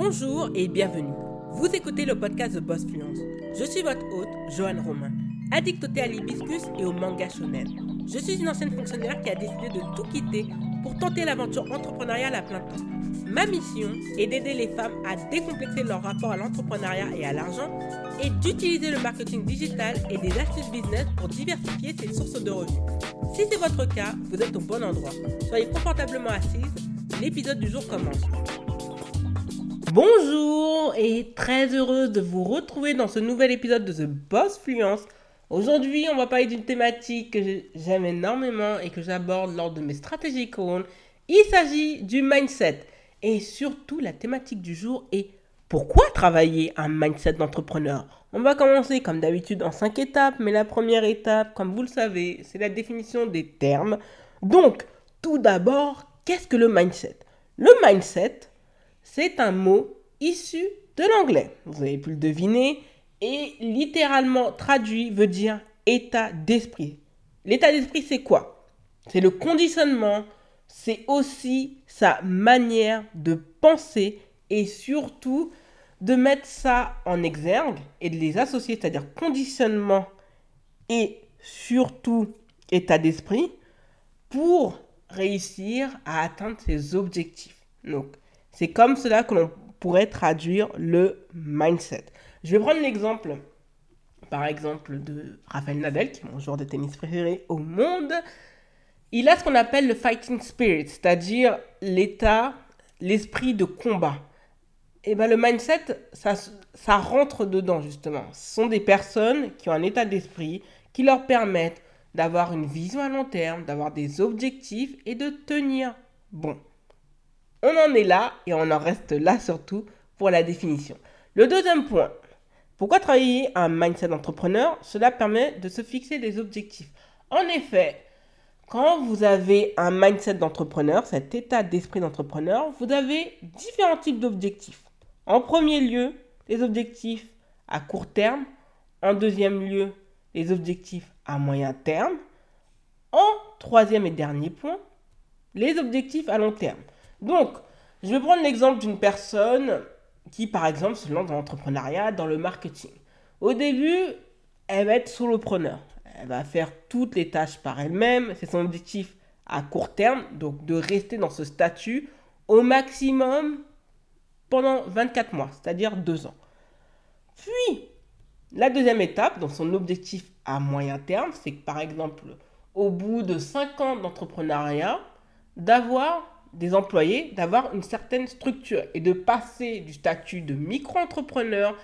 Bonjour et bienvenue. Vous écoutez le podcast de Boss Fluence. Je suis votre hôte, Joanne Romain, addictée à l'hibiscus et au manga shonen. Je suis une ancienne fonctionnaire qui a décidé de tout quitter pour tenter l'aventure entrepreneuriale à plein temps. Ma mission est d'aider les femmes à décomplexer leur rapport à l'entrepreneuriat et à l'argent et d'utiliser le marketing digital et des astuces business pour diversifier ses sources de revenus. Si c'est votre cas, vous êtes au bon endroit. Soyez confortablement assise, l'épisode du jour commence. Bonjour et très heureuse de vous retrouver dans ce nouvel épisode de The Boss Fluence. Aujourd'hui, on va parler d'une thématique que j'aime énormément et que j'aborde lors de mes stratégies calls. Il s'agit du mindset. Et surtout, la thématique du jour est pourquoi travailler un mindset d'entrepreneur? On va commencer comme d'habitude en cinq étapes, mais la première étape, comme vous le savez, c'est la définition des termes. Donc, tout d'abord, qu'est-ce que le mindset? Le mindset, c'est un mot issu de l'anglais. Vous avez pu le deviner. Et littéralement traduit veut dire état d'esprit. L'état d'esprit, c'est quoi? C'est le conditionnement, c'est aussi sa manière de penser et surtout de mettre ça en exergue et de les associer, c'est-à-dire conditionnement et surtout état d'esprit pour réussir à atteindre ses objectifs. Donc, c'est comme cela que l'on pourrait traduire le mindset. Je vais prendre l'exemple, par exemple, de Rafael Nadal, qui est mon joueur de tennis préféré au monde. Il a ce qu'on appelle le fighting spirit, c'est-à-dire l'état, l'esprit de combat. Et bien le mindset, ça rentre dedans justement. Ce sont des personnes qui ont un état d'esprit qui leur permettent d'avoir une vision à long terme, d'avoir des objectifs et de tenir bon. On en est là et on en reste là surtout pour la définition. Le deuxième point, pourquoi travailler un mindset d'entrepreneur? Cela permet de se fixer des objectifs. En effet, quand vous avez un mindset d'entrepreneur, cet état d'esprit d'entrepreneur, vous avez différents types d'objectifs. En premier lieu, les objectifs à court terme. En deuxième lieu, les objectifs à moyen terme. En troisième et dernier point, les objectifs à long terme. Donc, je vais prendre l'exemple d'une personne qui, par exemple, se lance dans l'entrepreneuriat, dans le marketing. Au début, elle va être solopreneur. Elle va faire toutes les tâches par elle-même. C'est son objectif à court terme, donc de rester dans ce statut au maximum pendant 24 mois, c'est-à-dire 2 ans. Puis, la deuxième étape, donc son objectif à moyen terme, c'est que par exemple, au bout de 5 ans d'entrepreneuriat, d'avoir des employés d'avoir une certaine structure et de passer du statut de micro-entrepreneur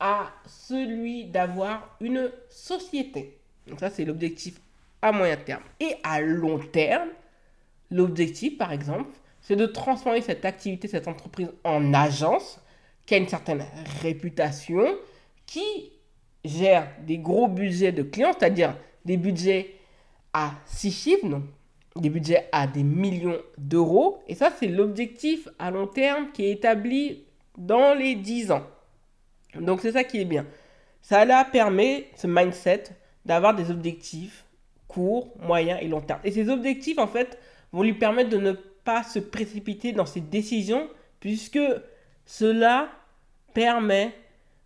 à celui d'avoir une société. Donc ça, c'est l'objectif à moyen terme. Et à long terme, l'objectif, par exemple, c'est de transformer cette activité, cette entreprise en agence qui a une certaine réputation, qui gère des gros budgets de clients, c'est-à-dire des budgets à six chiffres, donc des budgets à des millions d'euros. Et ça, c'est l'objectif à long terme qui est établi dans les 10 ans. Donc c'est ça qui est bien. Ça permet, ce mindset, d'avoir des objectifs courts, moyens et long terme. Et ces objectifs, en fait, vont lui permettre de ne pas se précipiter dans ses décisions, puisque cela permet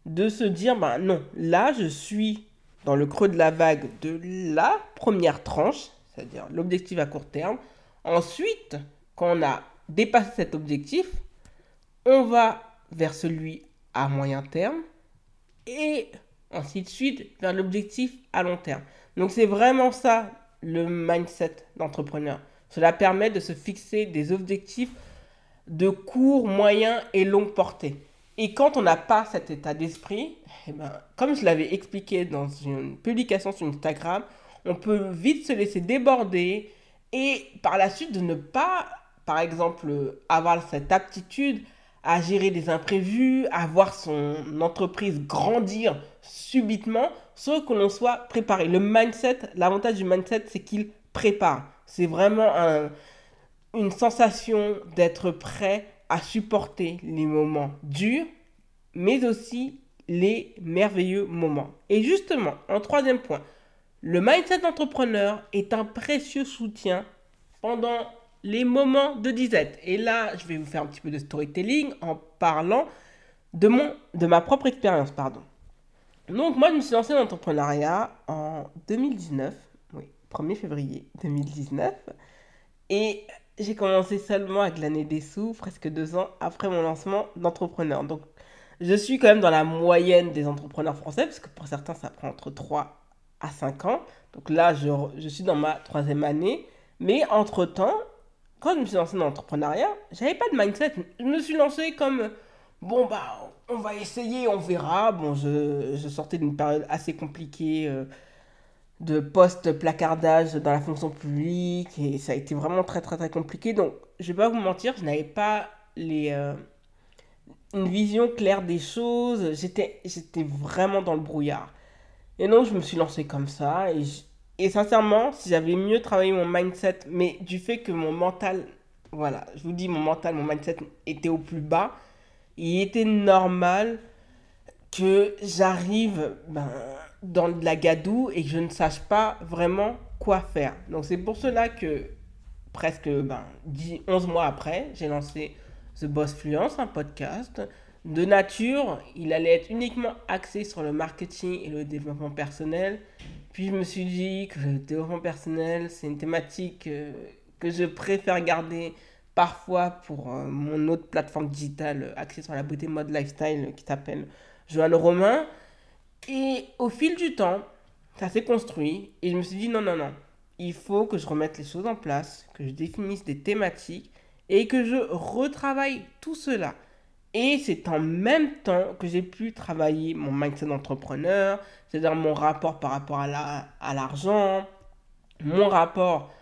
de se dire, ben non, là, je suis dans le creux de la vague de la première tranche, c'est-à-dire l'objectif à court terme. Ensuite, quand on a dépassé cet objectif, on va vers celui à moyen terme et ainsi de suite vers l'objectif à long terme. Donc c'est vraiment ça le mindset d'entrepreneur. Cela permet de se fixer des objectifs de court, moyen et longue portée. Et quand on n'a pas cet état d'esprit, eh ben, comme je l'avais expliqué dans une publication sur Instagram, on peut vite se laisser déborder et par la suite de ne pas, par exemple, avoir cette aptitude à gérer des imprévus, à voir son entreprise grandir subitement, sans que l'on soit préparé. Le mindset, l'avantage du mindset, c'est qu'il prépare. C'est vraiment une sensation d'être prêt à supporter les moments durs, mais aussi les merveilleux moments. Et justement, en troisième point, le mindset d'entrepreneur est un précieux soutien pendant les moments de disette. Et là, je vais vous faire un petit peu de storytelling en parlant de, ma propre expérience. Pardon. Donc moi, je me suis lancé dans l'entrepreneuriat en 2019, oui, 1er février 2019. Et j'ai commencé seulement avec l'année des sous, presque deux ans après mon lancement d'entrepreneur. Donc je suis quand même dans la moyenne des entrepreneurs français, parce que pour certains, ça prend entre 3 à 5 ans. Donc là, je, je suis dans ma troisième année. Mais entre-temps, quand je me suis lancé dans l'entrepreneuriat, j'avais pas de mindset. Je me suis lancé comme, bon, bah, on va essayer, on verra. Bon, je, je sortais d'une période assez compliquée euh, de post-placardage dans la fonction publique et ça a été vraiment très, très, très compliqué. Donc, je vais pas vous mentir, je n'avais pas les, euh, une vision claire des choses. J'étais, j'étais vraiment dans le brouillard. Et non, je me suis lancé comme ça. Et, et sincèrement, si j'avais mieux travaillé mon mindset, mais du fait que mon mental, voilà, je vous dis, mon mental, mon mindset était au plus bas, il était normal que j'arrive ben, dans de la gadoue et que je ne sache pas vraiment quoi faire. Donc c'est pour cela que presque ben, 10, 11 mois après, j'ai lancé The Boss Fluence, un podcast. De nature, il allait être uniquement axé sur le marketing et le développement personnel. Puis je me suis dit que le développement personnel, c'est une thématique euh, que je préfère garder parfois pour euh, mon autre plateforme digitale euh, axée sur la beauté mode lifestyle qui s'appelle Joanne Romain. Et au fil du temps, ça s'est construit et je me suis dit non, non, non, il faut que je remette les choses en place, que je définisse des thématiques et que je retravaille tout cela. Et c'est en même temps que j'ai pu travailler mon mindset d'entrepreneur, c'est-à-dire mon rapport par rapport à l'argent, mon rapport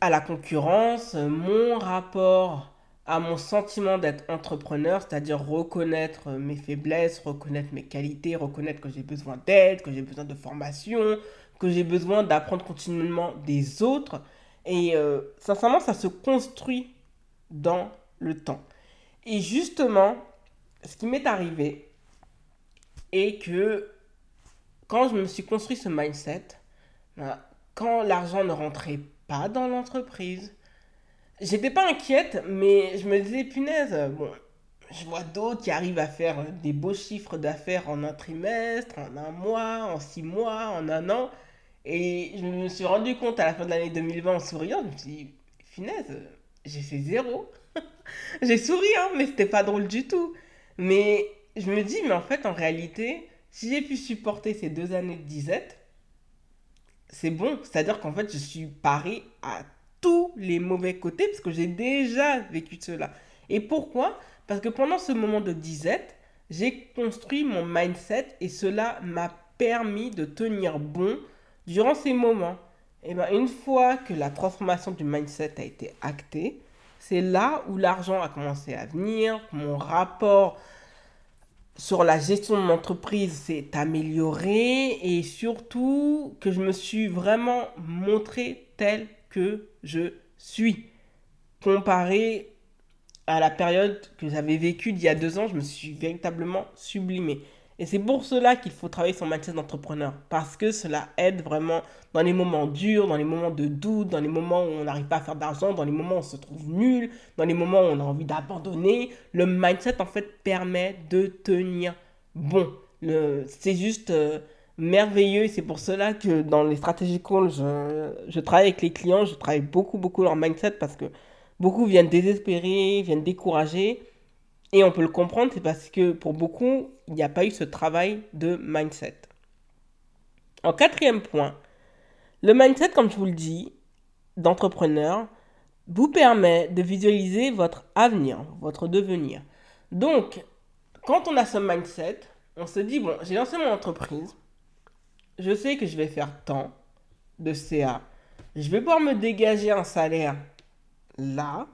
à la concurrence, mon rapport à mon sentiment d'être entrepreneur, c'est-à-dire reconnaître mes faiblesses, reconnaître mes qualités, reconnaître que j'ai besoin d'aide, que j'ai besoin de formation, que j'ai besoin d'apprendre continuellement des autres. Et euh, sincèrement, ça se construit dans le temps. Et justement, ce qui m'est arrivé est que quand je me suis construit ce mindset, quand l'argent ne rentrait pas dans l'entreprise, j'étais pas inquiète, mais je me disais, punaise, bon, je vois d'autres qui arrivent à faire des beaux chiffres d'affaires en un trimestre, en un mois, en six mois, en un an. Et je me suis rendu compte à la fin de l'année 2020 en souriant, je me suis dit, finesse, j'ai fait zéro. j'ai souri, hein, mais c'était pas drôle du tout. Mais je me dis, mais en fait, en réalité, si j'ai pu supporter ces deux années de disette, c'est bon. C'est-à-dire qu'en fait, je suis paré à tous les mauvais côtés parce que j'ai déjà vécu cela. Et pourquoi? Parce que pendant ce moment de disette, j'ai construit mon mindset et cela m'a permis de tenir bon durant ces moments, et eh ben, une fois que la transformation du mindset a été actée, c'est là où l'argent a commencé à venir, mon rapport sur la gestion de mon entreprise s'est amélioré et surtout que je me suis vraiment montré tel que je suis. Comparé à la période que j'avais vécue d'il y a deux ans, je me suis véritablement sublimé. Et c'est pour cela qu'il faut travailler son mindset d'entrepreneur. Parce que cela aide vraiment dans les moments durs, dans les moments de doute, dans les moments où on n'arrive pas à faire d'argent, dans les moments où on se trouve nul, dans les moments où on a envie d'abandonner. Le mindset, en fait, permet de tenir bon. C'est juste euh, merveilleux. C'est pour cela que dans les stratégies calls, je, je travaille avec les clients. Je travaille beaucoup, beaucoup leur mindset parce que beaucoup viennent désespérer, viennent décourager. Et on peut le comprendre, c'est parce que pour beaucoup, il n'y a pas eu ce travail de mindset. En quatrième point, le mindset, comme je vous le dis, d'entrepreneur, vous permet de visualiser votre avenir, votre devenir. Donc, quand on a ce mindset, on se dit, bon, j'ai lancé mon entreprise, je sais que je vais faire tant de CA, je vais pouvoir me dégager un salaire là,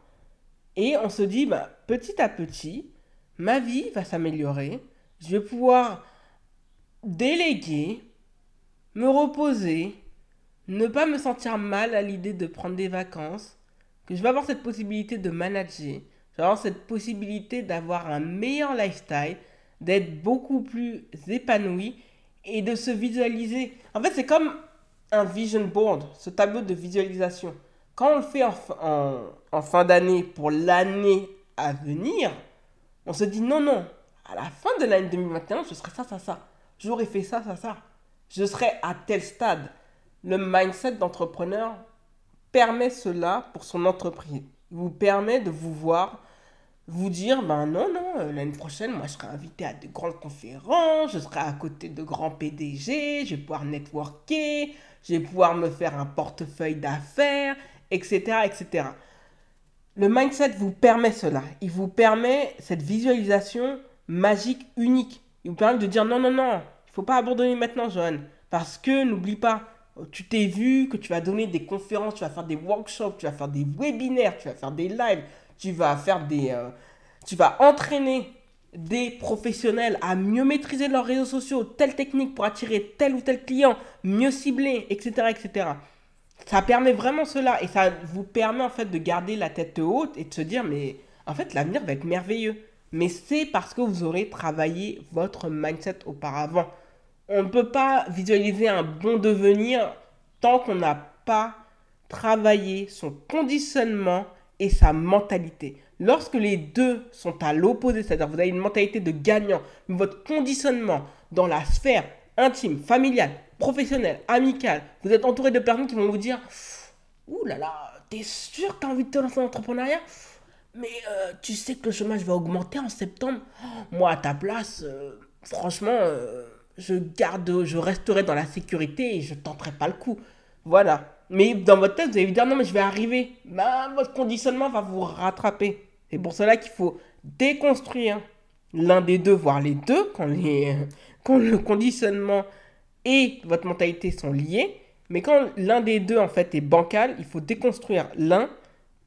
et on se dit, bah, petit à petit, ma vie va s'améliorer. Je vais pouvoir déléguer, me reposer, ne pas me sentir mal à l'idée de prendre des vacances, que je vais avoir cette possibilité de manager, je vais avoir cette possibilité d'avoir un meilleur lifestyle, d'être beaucoup plus épanoui et de se visualiser. En fait, c'est comme un vision board, ce tableau de visualisation. quand on le fait en, en fin d'année pour l'année à venir, on se dit non, non, à la fin de l'année 2021, je serai ça, ça, ça. J'aurais fait ça, ça, ça. Je serai à tel stade. Le mindset d'entrepreneur permet cela pour son entreprise. Il vous permet de vous voir, vous dire, ben non, non, euh, l'année prochaine, moi, je serai invité à de grandes conférences, je serai à côté de grands PDG, je vais pouvoir networker, je vais pouvoir me faire un portefeuille d'affaires, etc., etc. Le mindset vous permet cela. Il vous permet cette visualisation magique, unique. Il vous permet de dire non, non, non, il faut pas abandonner maintenant, Johan. Parce que n'oublie pas, tu t'es vu que tu vas donner des conférences, tu vas faire des workshops, tu vas faire des webinaires, tu vas faire des lives, tu vas faire des... Euh, tu vas entraîner des professionnels à mieux maîtriser leurs réseaux sociaux, telle technique pour attirer tel ou tel client, mieux cibler, etc., etc. Ça permet vraiment cela et ça vous permet en fait de garder la tête haute et de se dire mais en fait l'avenir va être merveilleux. Mais c'est parce que vous aurez travaillé votre mindset auparavant. On ne peut pas visualiser un bon devenir tant qu'on n'a pas travaillé son conditionnement et sa mentalité. Lorsque les deux sont à l'opposé, c'est-à-dire vous avez une mentalité de gagnant, mais votre conditionnement dans la sphère intime, familiale, professionnelle, amicale, vous êtes entouré de personnes qui vont vous dire Ouh là là, t'es sûr que t'as envie de te lancer dans l'entrepreneuriat Mais euh, tu sais que le chômage va augmenter en septembre. Moi, à ta place, euh, franchement, euh, je garde, je resterai dans la sécurité et je tenterai pas le coup. Voilà. Mais dans votre tête, vous allez vous dire non, mais je vais arriver. Bah, votre conditionnement va vous rattraper. C'est pour cela qu'il faut déconstruire l'un des deux, voire les deux, quand, les, quand le conditionnement et votre mentalité sont liés. Mais quand l'un des deux, en fait, est bancal, il faut déconstruire l'un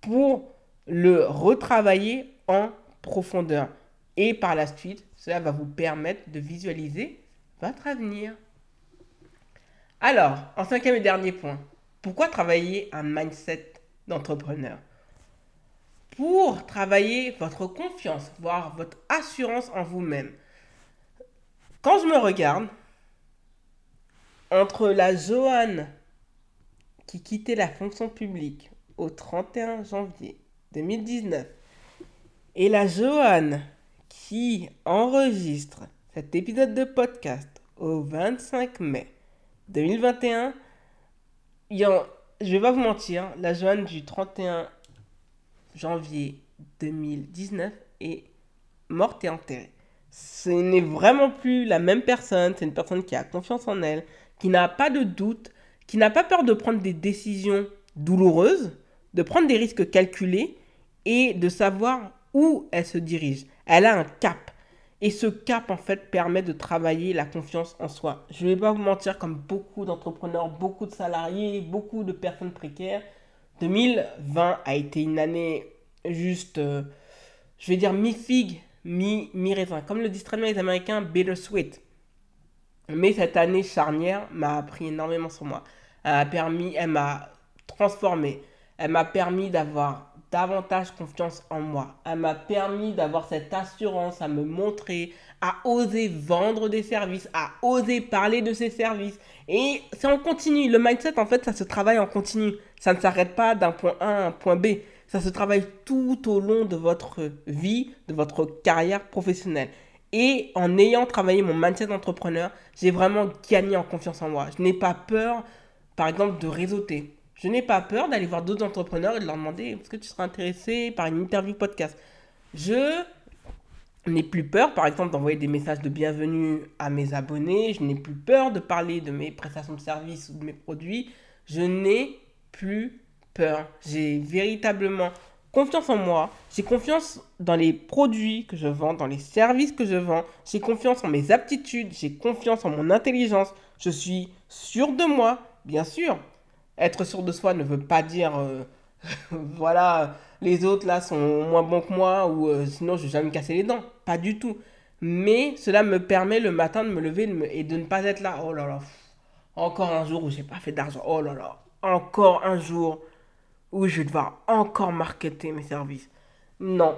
pour le retravailler en profondeur. Et par la suite, cela va vous permettre de visualiser votre avenir. Alors, en cinquième et dernier point, pourquoi travailler un mindset d'entrepreneur? Pour travailler votre confiance, voire votre assurance en vous-même. Quand je me regarde, entre la Joanne qui quittait la fonction publique au 31 janvier 2019 et la Joanne qui enregistre cet épisode de podcast au 25 mai 2021, je vais pas vous mentir, la Joanne du 31 janvier 2019 est morte et enterrée. Ce n'est vraiment plus la même personne, c'est une personne qui a confiance en elle, qui n'a pas de doute, qui n'a pas peur de prendre des décisions douloureuses, de prendre des risques calculés et de savoir où elle se dirige. Elle a un cap. Et ce cap, en fait, permet de travailler la confiance en soi. Je ne vais pas vous mentir, comme beaucoup d'entrepreneurs, beaucoup de salariés, beaucoup de personnes précaires, 2020 a été une année juste, euh, je vais dire, mi-figue, mi-raisin. Comme le disent très bien les Américains, bittersweet. Mais cette année charnière m'a appris énormément sur moi. Elle m'a permis, elle m'a transformé. Elle m'a permis d'avoir davantage confiance en moi. Elle m'a permis d'avoir cette assurance à me montrer, à oser vendre des services, à oser parler de ces services. Et c'est en continu. Le mindset, en fait, ça se travaille en continu. Ça ne s'arrête pas d'un point A à un point B. Ça se travaille tout au long de votre vie, de votre carrière professionnelle. Et en ayant travaillé mon mindset d'entrepreneur, j'ai vraiment gagné en confiance en moi. Je n'ai pas peur, par exemple, de réseauter. Je n'ai pas peur d'aller voir d'autres entrepreneurs et de leur demander est-ce que tu seras intéressé par une interview podcast? Je n'ai plus peur, par exemple, d'envoyer des messages de bienvenue à mes abonnés. Je n'ai plus peur de parler de mes prestations de services ou de mes produits. Je n'ai plus peur. J'ai véritablement confiance en moi. J'ai confiance dans les produits que je vends, dans les services que je vends. J'ai confiance en mes aptitudes. J'ai confiance en mon intelligence. Je suis sûr de moi, bien sûr être sûr de soi ne veut pas dire euh, voilà, les autres là sont moins bons que moi ou euh, sinon je vais jamais casser les dents. Pas du tout. Mais cela me permet le matin de me lever et de ne pas être là. Oh là là, encore un jour où j'ai pas fait d'argent. Oh là là, encore un jour où je vais devoir encore marketer mes services. Non.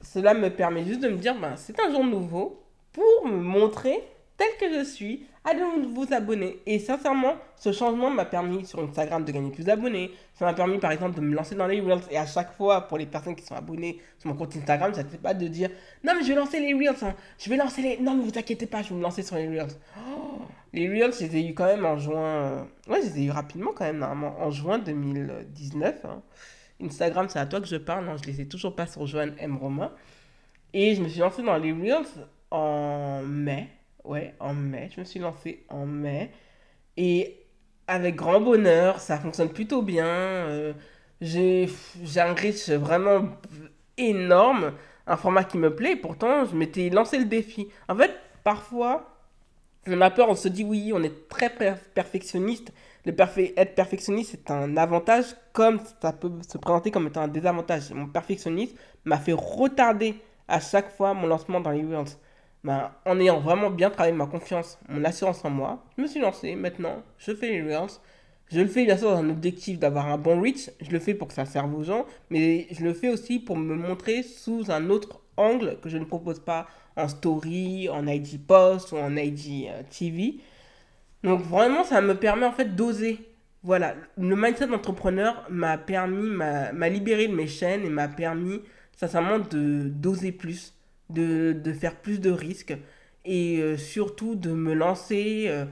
Cela me permet juste de me dire, ben, c'est un jour nouveau pour me montrer tel que je suis, allez vous abonner. Et sincèrement, ce changement m'a permis sur Instagram de gagner plus d'abonnés. Ça m'a permis par exemple de me lancer dans les Reels. Et à chaque fois, pour les personnes qui sont abonnées sur mon compte Instagram, ça ne fait pas de dire Non, mais je vais lancer les Reels. Hein. Je vais lancer les. Non, mais vous inquiétez pas, je vais me lancer sur les Reels. Les Reels, je les ai eu quand même en juin. Ouais, je les ai eu rapidement quand même, normalement. En juin 2019. Hein. Instagram, c'est à toi que je parle. Non, je les ai toujours pas sur Joanne M. Romain. Et je me suis lancé dans les Reels en mai. Ouais, en mai. Je me suis lancé en mai. Et avec grand bonheur, ça fonctionne plutôt bien. Euh, j'ai un reach vraiment énorme. Un format qui me plaît. pourtant, je m'étais lancé le défi. En fait, parfois, on a peur, on se dit oui, on est très perfectionniste. Le être perfectionniste, c'est un avantage comme ça peut se présenter comme étant un désavantage. Mon perfectionnisme m'a fait retarder à chaque fois mon lancement dans les Reels. Ben, en ayant vraiment bien travaillé ma confiance, mon assurance en moi, je me suis lancé. Maintenant, je fais les Reels. Je le fais bien sûr dans un objectif d'avoir un bon reach. Je le fais pour que ça serve aux gens. Mais je le fais aussi pour me montrer sous un autre angle que je ne propose pas en story, en IG post ou en IG euh, TV. Donc vraiment, ça me permet en fait d'oser. Voilà, le mindset d'entrepreneur m'a permis, m'a libéré de mes chaînes et m'a permis sincèrement d'oser plus, de, faire plus de risques et euh, surtout de me lancer euh,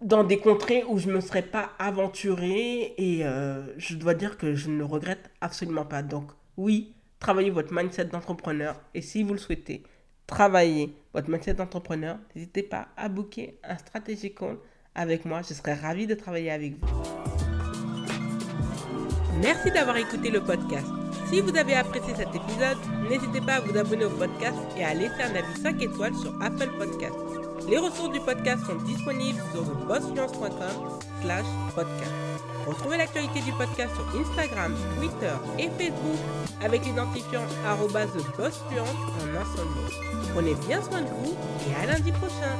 dans des contrées où je ne me serais pas aventuré et euh, je dois dire que je ne le regrette absolument pas. Donc oui, travaillez votre mindset d'entrepreneur et si vous le souhaitez, travaillez votre mindset d'entrepreneur, n'hésitez pas à booker un stratégie call avec moi, je serais ravi de travailler avec vous. Merci d'avoir écouté le podcast. Si vous avez apprécié cet épisode, n'hésitez pas à vous abonner au podcast et à laisser un avis 5 étoiles sur Apple Podcast. Les ressources du podcast sont disponibles sur thebossfluence.com slash podcast. Retrouvez l'actualité du podcast sur Instagram, Twitter et Facebook avec l'identifiant thebossfluence en un seul mot. Prenez bien soin de vous et à lundi prochain.